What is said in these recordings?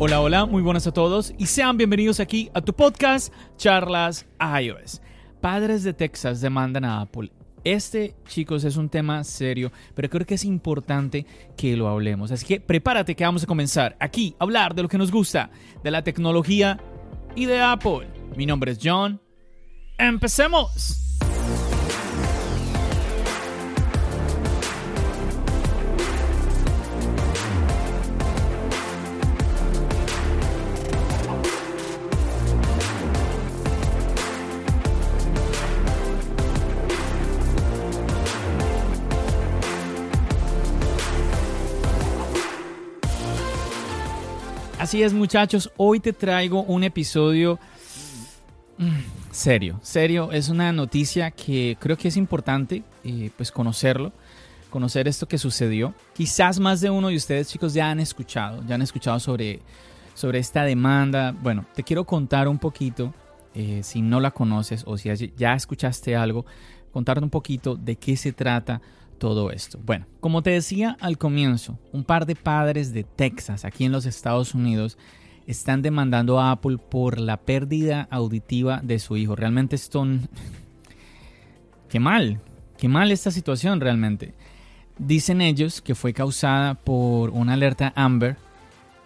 Hola, hola, muy buenas a todos y sean bienvenidos aquí a tu podcast Charlas iOS. Padres de Texas demandan a Apple. Este, chicos, es un tema serio, pero creo que es importante que lo hablemos. Así que prepárate que vamos a comenzar aquí a hablar de lo que nos gusta, de la tecnología y de Apple. Mi nombre es John. ¡Empecemos! Así es muchachos, hoy te traigo un episodio mm, serio, serio, es una noticia que creo que es importante eh, pues conocerlo, conocer esto que sucedió. Quizás más de uno de ustedes chicos ya han escuchado, ya han escuchado sobre, sobre esta demanda. Bueno, te quiero contar un poquito, eh, si no la conoces o si ya escuchaste algo, contarte un poquito de qué se trata todo esto? Bueno, como te decía al comienzo, un par de padres de Texas, aquí en los Estados Unidos, están demandando a Apple por la pérdida auditiva de su hijo. Realmente esto... Qué mal, qué mal esta situación realmente. Dicen ellos que fue causada por una alerta Amber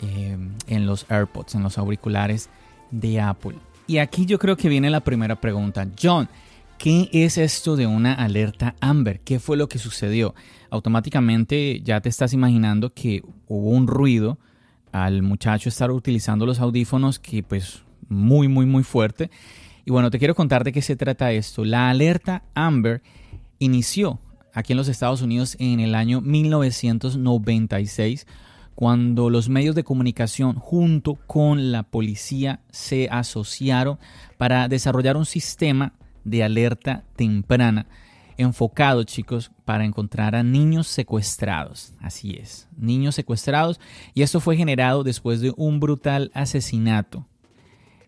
eh, en los AirPods, en los auriculares de Apple. Y aquí yo creo que viene la primera pregunta. John, ¿Qué es esto de una alerta Amber? ¿Qué fue lo que sucedió? Automáticamente ya te estás imaginando que hubo un ruido al muchacho estar utilizando los audífonos que pues muy muy muy fuerte. Y bueno, te quiero contar de qué se trata esto. La alerta Amber inició aquí en los Estados Unidos en el año 1996 cuando los medios de comunicación junto con la policía se asociaron para desarrollar un sistema de alerta temprana enfocado, chicos, para encontrar a niños secuestrados. Así es, niños secuestrados. Y esto fue generado después de un brutal asesinato.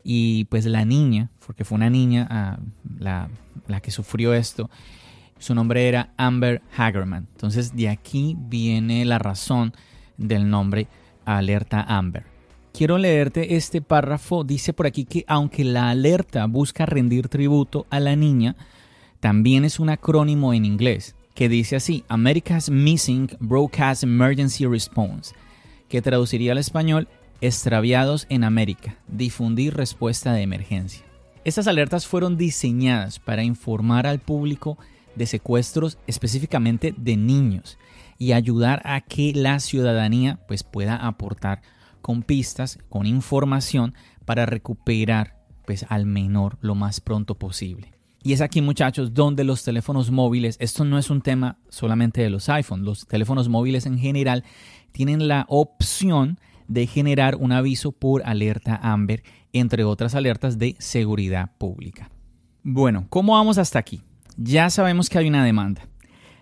Y pues la niña, porque fue una niña ah, la, la que sufrió esto, su nombre era Amber Hagerman. Entonces de aquí viene la razón del nombre Alerta Amber. Quiero leerte este párrafo. Dice por aquí que aunque la alerta busca rendir tributo a la niña, también es un acrónimo en inglés que dice así, America's Missing Broadcast Emergency Response, que traduciría al español Extraviados en América, difundir respuesta de emergencia. Estas alertas fueron diseñadas para informar al público de secuestros específicamente de niños y ayudar a que la ciudadanía pues pueda aportar con pistas, con información para recuperar pues al menor lo más pronto posible. Y es aquí muchachos donde los teléfonos móviles, esto no es un tema solamente de los iPhones, los teléfonos móviles en general tienen la opción de generar un aviso por alerta Amber, entre otras alertas de seguridad pública. Bueno, ¿cómo vamos hasta aquí? Ya sabemos que hay una demanda,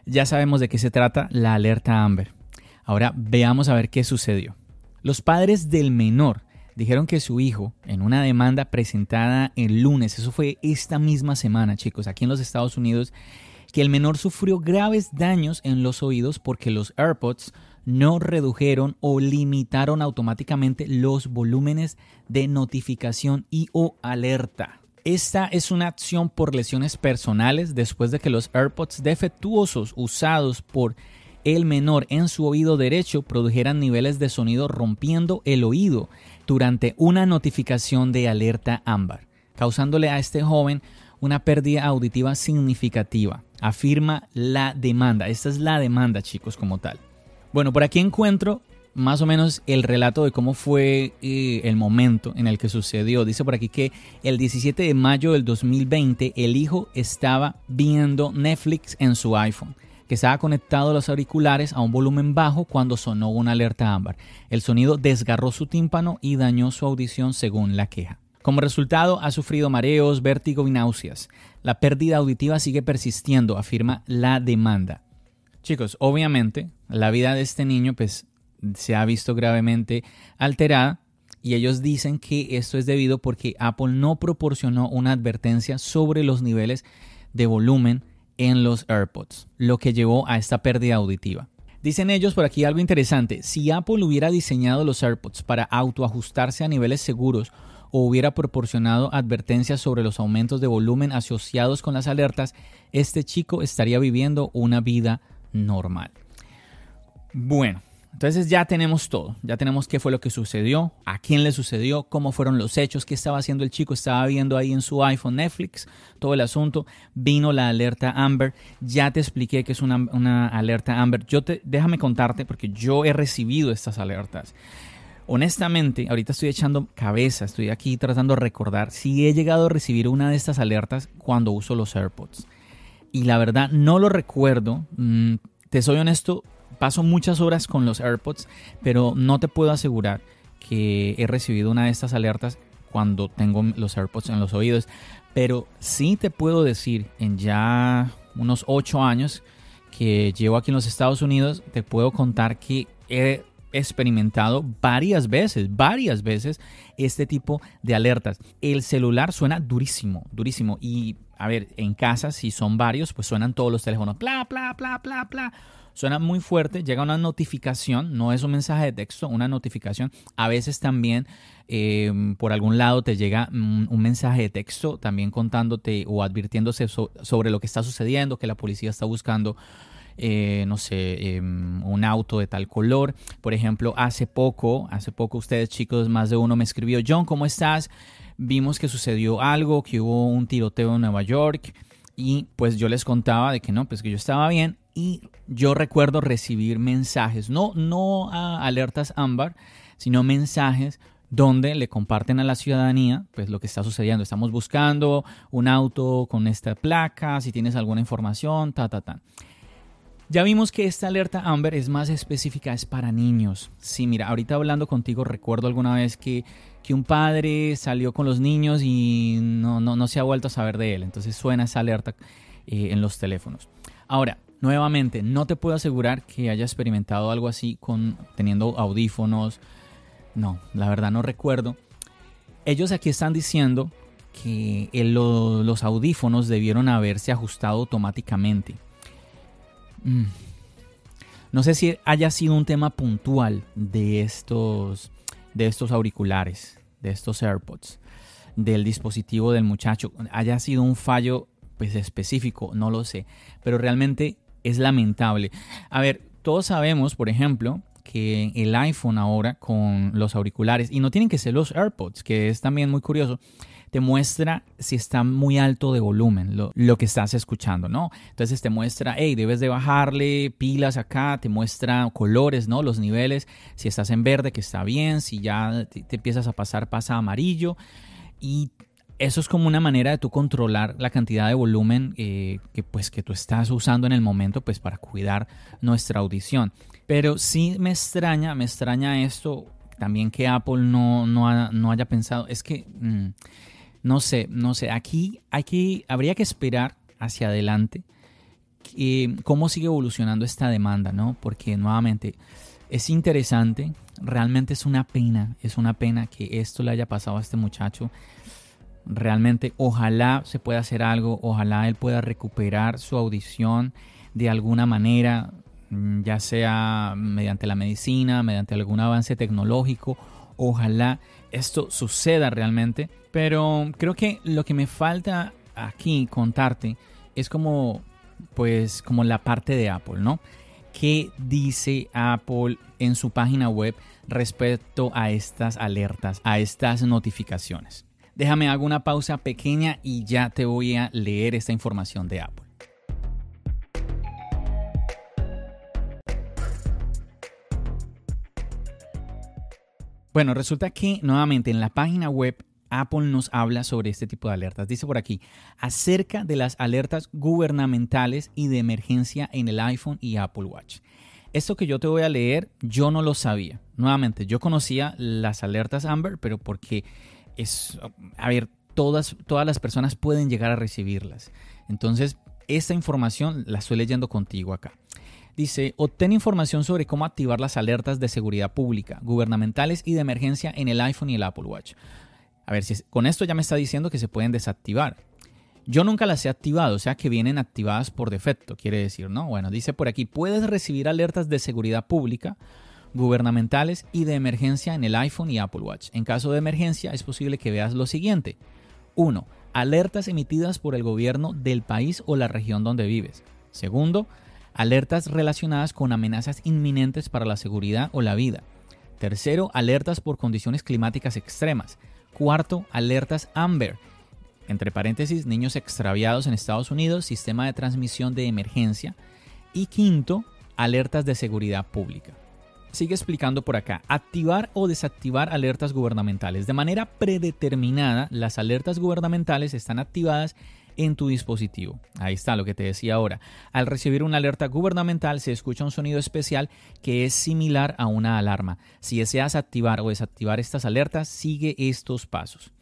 ya sabemos de qué se trata la alerta Amber. Ahora veamos a ver qué sucedió. Los padres del menor dijeron que su hijo, en una demanda presentada el lunes, eso fue esta misma semana, chicos, aquí en los Estados Unidos, que el menor sufrió graves daños en los oídos porque los AirPods no redujeron o limitaron automáticamente los volúmenes de notificación y o alerta. Esta es una acción por lesiones personales después de que los AirPods defectuosos usados por el menor en su oído derecho produjeran niveles de sonido rompiendo el oído durante una notificación de alerta ámbar, causándole a este joven una pérdida auditiva significativa, afirma la demanda. Esta es la demanda, chicos, como tal. Bueno, por aquí encuentro más o menos el relato de cómo fue eh, el momento en el que sucedió. Dice por aquí que el 17 de mayo del 2020 el hijo estaba viendo Netflix en su iPhone que estaba conectado a los auriculares a un volumen bajo cuando sonó una alerta ámbar. El sonido desgarró su tímpano y dañó su audición según la queja. Como resultado, ha sufrido mareos, vértigo y náuseas. La pérdida auditiva sigue persistiendo, afirma la demanda. Chicos, obviamente, la vida de este niño pues, se ha visto gravemente alterada y ellos dicen que esto es debido porque Apple no proporcionó una advertencia sobre los niveles de volumen en los AirPods, lo que llevó a esta pérdida auditiva. Dicen ellos por aquí algo interesante. Si Apple hubiera diseñado los AirPods para autoajustarse a niveles seguros o hubiera proporcionado advertencias sobre los aumentos de volumen asociados con las alertas, este chico estaría viviendo una vida normal. Bueno, entonces ya tenemos todo, ya tenemos qué fue lo que sucedió, a quién le sucedió, cómo fueron los hechos, qué estaba haciendo el chico, estaba viendo ahí en su iPhone Netflix, todo el asunto, vino la alerta Amber, ya te expliqué que es una, alerta Amber, yo te, déjame contarte porque yo he recibido estas alertas. Honestamente, ahorita estoy echando cabeza, estoy aquí tratando de recordar si he llegado a recibir una de estas alertas cuando uso los AirPods. Y la verdad no lo recuerdo, mm, te soy honesto, paso muchas horas con los AirPods, pero no te puedo asegurar que he recibido una de estas alertas cuando tengo los AirPods en los oídos. Pero sí te puedo decir, en ya unos 8 años que llevo aquí en los Estados Unidos, te puedo contar que he experimentado varias veces, varias veces este tipo de alertas. El celular suena durísimo, durísimo. Y a ver, en casa, si son varios, pues suenan todos los teléfonos. Bla, bla, bla, bla, bla suena muy fuerte, llega una notificación, no es un mensaje de texto, una notificación. A veces también em, por algún lado te llega un, mensaje de texto también contándote o advirtiéndose sobre lo que está sucediendo, que la policía está buscando. Eh, no sé, em, un auto de tal color. Por ejemplo, hace poco, hace poco ustedes chicos, más de uno me escribió, John, ¿cómo estás? Vimos que sucedió algo, que hubo un tiroteo en Nueva York y pues yo les contaba de que no, pues que yo estaba bien y yo recuerdo recibir mensajes, no, no alertas ámbar, sino mensajes donde le comparten a la ciudadanía pues lo que está sucediendo. Estamos buscando un auto con esta placa, si tienes alguna información, ta, ta, ta. Ya vimos que esta alerta Amber es más específica, es para niños. Sí, mira, ahorita hablando contigo recuerdo alguna vez que, que un padre salió con los niños y no, no, no, se ha vuelto a saber de él. Entonces suena esa alerta eh, en los teléfonos. Ahora, Nuevamente, no te puedo asegurar que haya experimentado algo así con teniendo audífonos. No, la verdad no recuerdo. Ellos aquí están diciendo que los audífonos debieron haberse ajustado automáticamente. Mm. No sé si haya sido un tema puntual de estos, de estos auriculares, de estos AirPods, del dispositivo del muchacho. Haya sido un fallo pues, específico, no lo sé. Pero realmente es lamentable. A ver, todos sabemos, por ejemplo, que el iPhone ahora con los auriculares, y no tienen que ser los AirPods, que es también muy curioso, te muestra si está muy alto de volumen lo, que estás escuchando, ¿no? Entonces te muestra, hey, debes de bajarle pilas acá, te muestra colores, ¿no? Los niveles, si estás en verde, que está bien, si ya te, empiezas a pasar, pasa amarillo. Y eso es como una manera de tú controlar la cantidad de volumen eh, que, pues, que tú estás usando en el momento pues, para cuidar nuestra audición. Pero sí me extraña, me extraña esto también que Apple no, no, haya pensado. Es que, mm, no sé, no sé, aquí hay que, habría que esperar hacia adelante cómo sigue evolucionando esta demanda, ¿no? Porque nuevamente es interesante, realmente es una pena, es una pena que esto le haya pasado a este muchacho realmente ojalá se pueda hacer algo, ojalá él pueda recuperar su audición de alguna manera, mm, ya sea mediante la medicina, mediante algún avance tecnológico, ojalá esto suceda realmente, pero creo que lo que me falta aquí contarte es como pues como la parte de Apple, ¿no? ¿Qué dice Apple en su página web respecto a estas alertas, a estas notificaciones? Déjame hago una pausa pequeña y ya te voy a leer esta información de Apple. Bueno, resulta que nuevamente en la página web Apple nos habla sobre este tipo de alertas. Dice por aquí, acerca de las alertas gubernamentales y de emergencia en el iPhone y Apple Watch. Esto que yo te voy a leer, yo no lo sabía. Nuevamente, yo conocía las alertas Amber, pero porque es, a ver, todas, todas las personas pueden llegar a recibirlas. Entonces, esta información la estoy leyendo contigo acá. Dice, obtén información sobre cómo activar las alertas de seguridad pública, gubernamentales y de emergencia en el iPhone y el Apple Watch. A ver, si con esto ya me está diciendo que se pueden desactivar. Yo nunca las he activado, o sea que vienen activadas por defecto, quiere decir, ¿no? Bueno, dice por aquí, puedes recibir alertas de seguridad pública, gubernamentales y de emergencia en el iPhone y Apple Watch. En caso de emergencia es posible que veas lo siguiente. 1. Alertas emitidas por el gobierno del país o la región donde vives. Segundo, alertas relacionadas con amenazas inminentes para la seguridad o la vida. Tercero, alertas por condiciones climáticas extremas. Cuarto, alertas Amber. Entre paréntesis, niños extraviados en Estados Unidos, sistema de transmisión de emergencia. Y quinto, alertas de seguridad pública. Sigue explicando por acá, activar o desactivar alertas gubernamentales. De manera predeterminada, las alertas gubernamentales están activadas en tu dispositivo. Ahí está lo que te decía ahora. Al recibir una alerta gubernamental se escucha un sonido especial que es similar a una alarma. Si deseas activar o desactivar estas alertas, sigue estos pasos.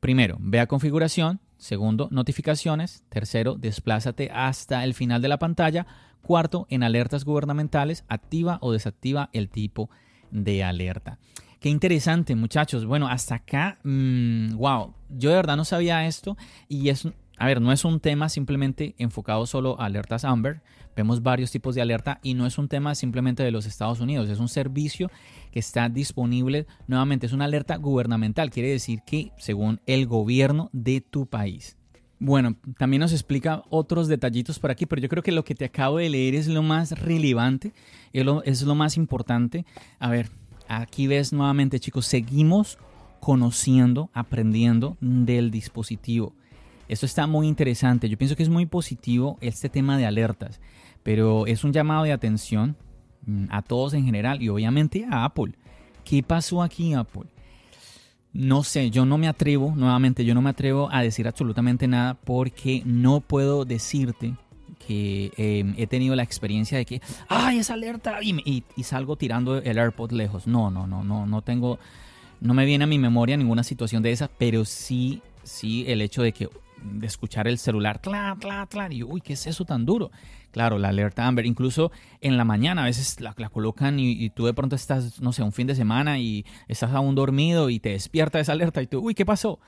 Primero, ve a configuración. Segundo, notificaciones. Tercero, desplázate hasta el final de la pantalla. Cuarto, en alertas gubernamentales, activa o desactiva el tipo de alerta. Qué interesante, muchachos. Bueno, hasta acá, wow, mm, yo de verdad no sabía esto y es a ver, no es un tema simplemente enfocado solo a alertas Amber. Vemos varios tipos de alerta y no es un tema simplemente de los Estados Unidos. Es un servicio que está disponible. Nuevamente, es una alerta gubernamental. Quiere decir que según el gobierno de tu país. Bueno, también nos explica otros detallitos por aquí, pero yo creo que lo que te acabo de leer es lo más relevante, es lo, es lo más importante. A ver, aquí ves nuevamente, chicos, seguimos conociendo, aprendiendo del dispositivo. Esto está muy interesante. Yo pienso que es muy positivo este tema de alertas, pero es un llamado de atención mm, a todos en general y obviamente a Apple. ¿Qué pasó aquí, Apple? No sé, yo no me atrevo, nuevamente, yo no me atrevo a decir absolutamente nada porque no puedo decirte que em, he tenido la experiencia de que, ¡ay, esa alerta! Y, y, salgo tirando el AirPod lejos. No, no, no, no, no tengo, no me viene a mi memoria ninguna situación de esa, pero sí, sí el hecho de que de escuchar el celular, cla, cla, cla, y uy, ¿qué es eso tan duro? Claro, la alerta Amber, incluso en la mañana a veces la, colocan y, tú de pronto estás, no sé, un fin de semana y estás aún dormido y te despierta esa alerta y tú, uy, ¿qué pasó?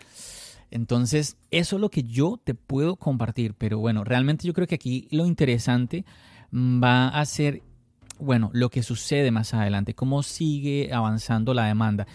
Entonces, eso es lo que yo te puedo compartir, pero bueno, realmente yo creo que aquí lo interesante va a ser, bueno, lo que sucede más adelante, cómo sigue avanzando la demanda.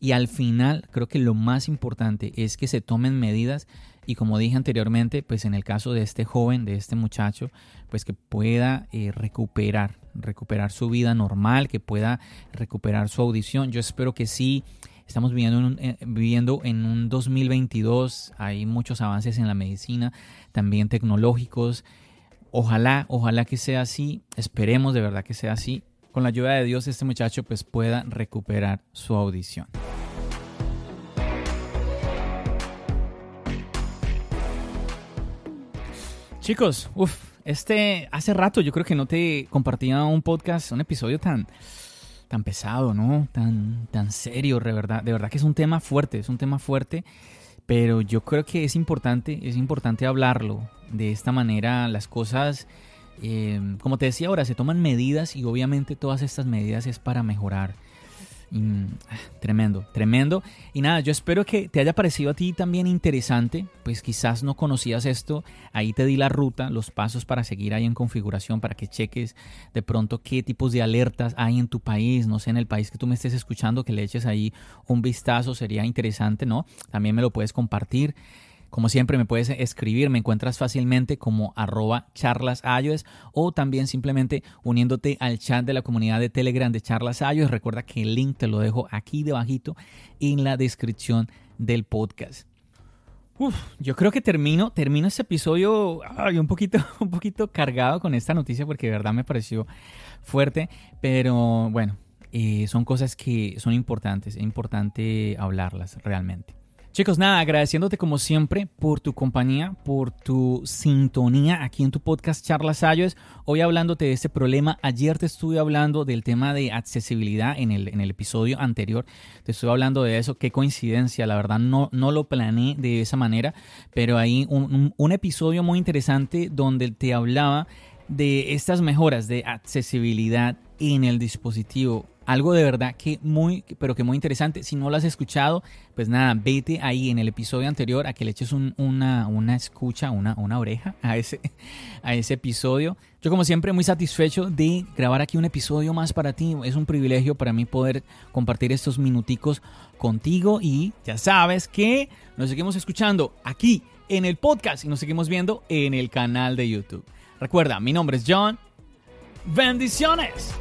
Y al final, creo que lo más importante es que se tomen medidas y como dije anteriormente, pues en el caso de este joven, de este muchacho, pues que pueda eh, recuperar, recuperar su vida normal, que pueda recuperar su audición. Yo espero que sí. Estamos viviendo en, un, eh, viviendo en un 2022, hay muchos avances en la medicina, también tecnológicos. Ojalá, ojalá que sea así, esperemos de verdad que sea así. Con la ayuda de Dios este muchacho pues pueda recuperar su audición. Chicos, uff, este hace rato yo creo que no te compartía un podcast, un episodio tan tan pesado, ¿no? Tan tan serio, de verdad, de verdad que es un tema fuerte, es un tema fuerte, pero yo creo que es importante, es importante hablarlo de esta manera, las cosas eh, como te decía ahora, se toman medidas y obviamente todas estas medidas es para mejorar Ah, tremendo, tremendo. Y nada, yo espero que te haya parecido a ti también interesante. Pues quizás no conocías esto. Ahí te di la ruta, los pasos para seguir ahí en configuración, para que cheques de pronto qué tipos de alertas hay en tu país. No sé, en el país que tú me estés escuchando, que le eches ahí un vistazo. Sería interesante, ¿no? También me lo puedes compartir. Como siempre me puedes escribir, me encuentras fácilmente como arroba charlas o también simplemente uniéndote al chat de la comunidad de Telegram de charlas Recuerda que el link te lo dejo aquí debajito en la descripción del podcast. Uf, yo creo que termino, termino este episodio un, poquito, un poquito cargado con esta noticia porque de verdad me pareció fuerte, pero bueno, eh, son cosas que son importantes, es importante hablarlas realmente. Chicos, nada, agradeciéndote como siempre por tu compañía, por tu sintonía aquí en tu podcast Charlas Ayos. Hoy hablándote de este problema. Ayer te estuve hablando del tema de accesibilidad en el, en el episodio anterior. Te estuve hablando de eso. Qué coincidencia, la verdad no, no lo planeé de esa manera, pero hay un, un episodio muy interesante donde te hablaba de estas mejoras de accesibilidad en el dispositivo algo de verdad que muy, pero que muy interesante. Si no lo has escuchado, pues nada, vete ahí en el episodio anterior a que le eches una, una escucha, una, una oreja a ese, a ese episodio. Yo como siempre muy satisfecho de grabar aquí un episodio más para ti. Es un privilegio para mí poder compartir estos minuticos contigo y ya sabes que nos seguimos escuchando aquí en el podcast y nos seguimos viendo en el canal de YouTube. Recuerda, mi nombre es John. Bendiciones.